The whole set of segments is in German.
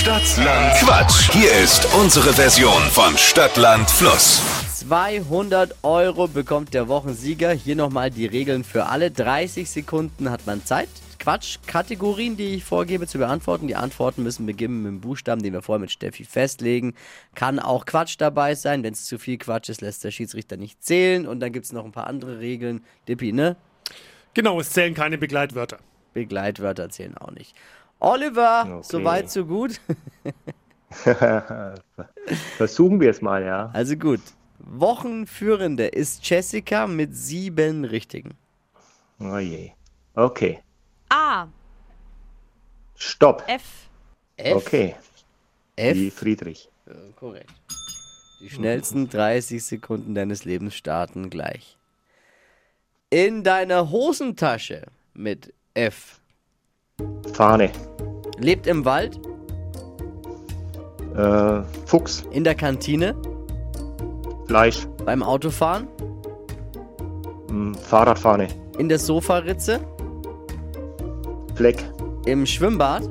Stadtland Quatsch. Hier ist unsere Version von Stadtland Fluss. 200 Euro bekommt der Wochensieger. Hier nochmal die Regeln für alle. 30 Sekunden hat man Zeit. Quatsch-Kategorien, die ich vorgebe, zu beantworten. Die Antworten müssen beginnen mit dem Buchstaben, den wir vorher mit Steffi festlegen. Kann auch Quatsch dabei sein. Wenn es zu viel Quatsch ist, lässt der Schiedsrichter nicht zählen. Und dann gibt es noch ein paar andere Regeln. Dippi, ne? Genau, es zählen keine Begleitwörter. Begleitwörter zählen auch nicht. Oliver, Okay. soweit, so gut. Versuchen wir es mal, ja. Also gut. Wochenführende ist Jessica mit sieben Richtigen. Oh je. Okay. A. Stopp. F. F. Okay. F. Wie Friedrich. Korrekt. Die schnellsten 30 Sekunden deines Lebens starten gleich. In deiner Hosentasche mit F. Fahne. Lebt im Wald, Äh, Fuchs. in der Kantine, Fleisch. beim Autofahren, Hm, Fahrradfahne. in der Sofaritze, Fleck. im Schwimmbad,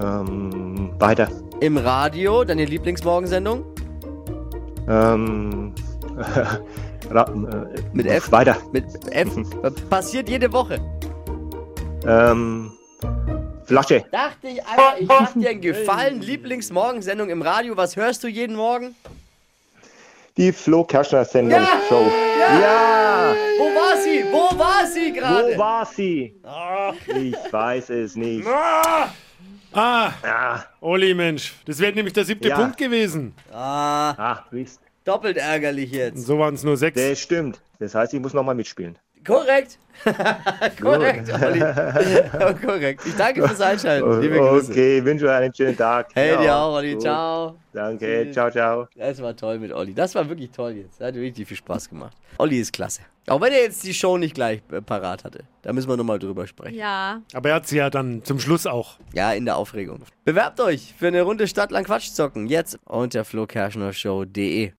Ähm, weiter. im Radio, deine Lieblingsmorgensendung, Ähm, äh, Mit F? Weiter. mit F. Passiert jede Woche. Ähm, Flasche. Dachte ich, Alter, ich mach dir einen Gefallen. Lieblingsmorgensendung im Radio. Was hörst du jeden Morgen? Die Flo Kerschner Sendung Show. Ja! Wo war sie? Wo war sie gerade? Wo war sie? Ich weiß es nicht. Ah, Ah, Olli, Mensch, das wäre nämlich der siebte Ja. Punkt gewesen. Ah, ah, doppelt ärgerlich jetzt. So waren es nur sechs. Das stimmt. Das heißt, ich muss nochmal mitspielen. Korrekt. Korrekt, Olli. Korrekt. Ich danke fürs Einschalten. Liebe Grüße. Okay, wünsche euch einen schönen Tag. Hey, Ja, dir auch, Olli. gut. Ciao. Danke, ciao, ciao. Das war toll mit Olli. Das war wirklich toll jetzt. Hat richtig viel Spaß gemacht. Olli ist klasse. Auch wenn er jetzt die Show nicht gleich äh, parat hatte. Da müssen wir nochmal drüber sprechen. Ja. Aber er hat sie ja dann zum Schluss auch. Ja, in der Aufregung. Bewerbt euch für eine Runde Stadtland Quatsch zocken. Jetzt unter flokerschnershow.de.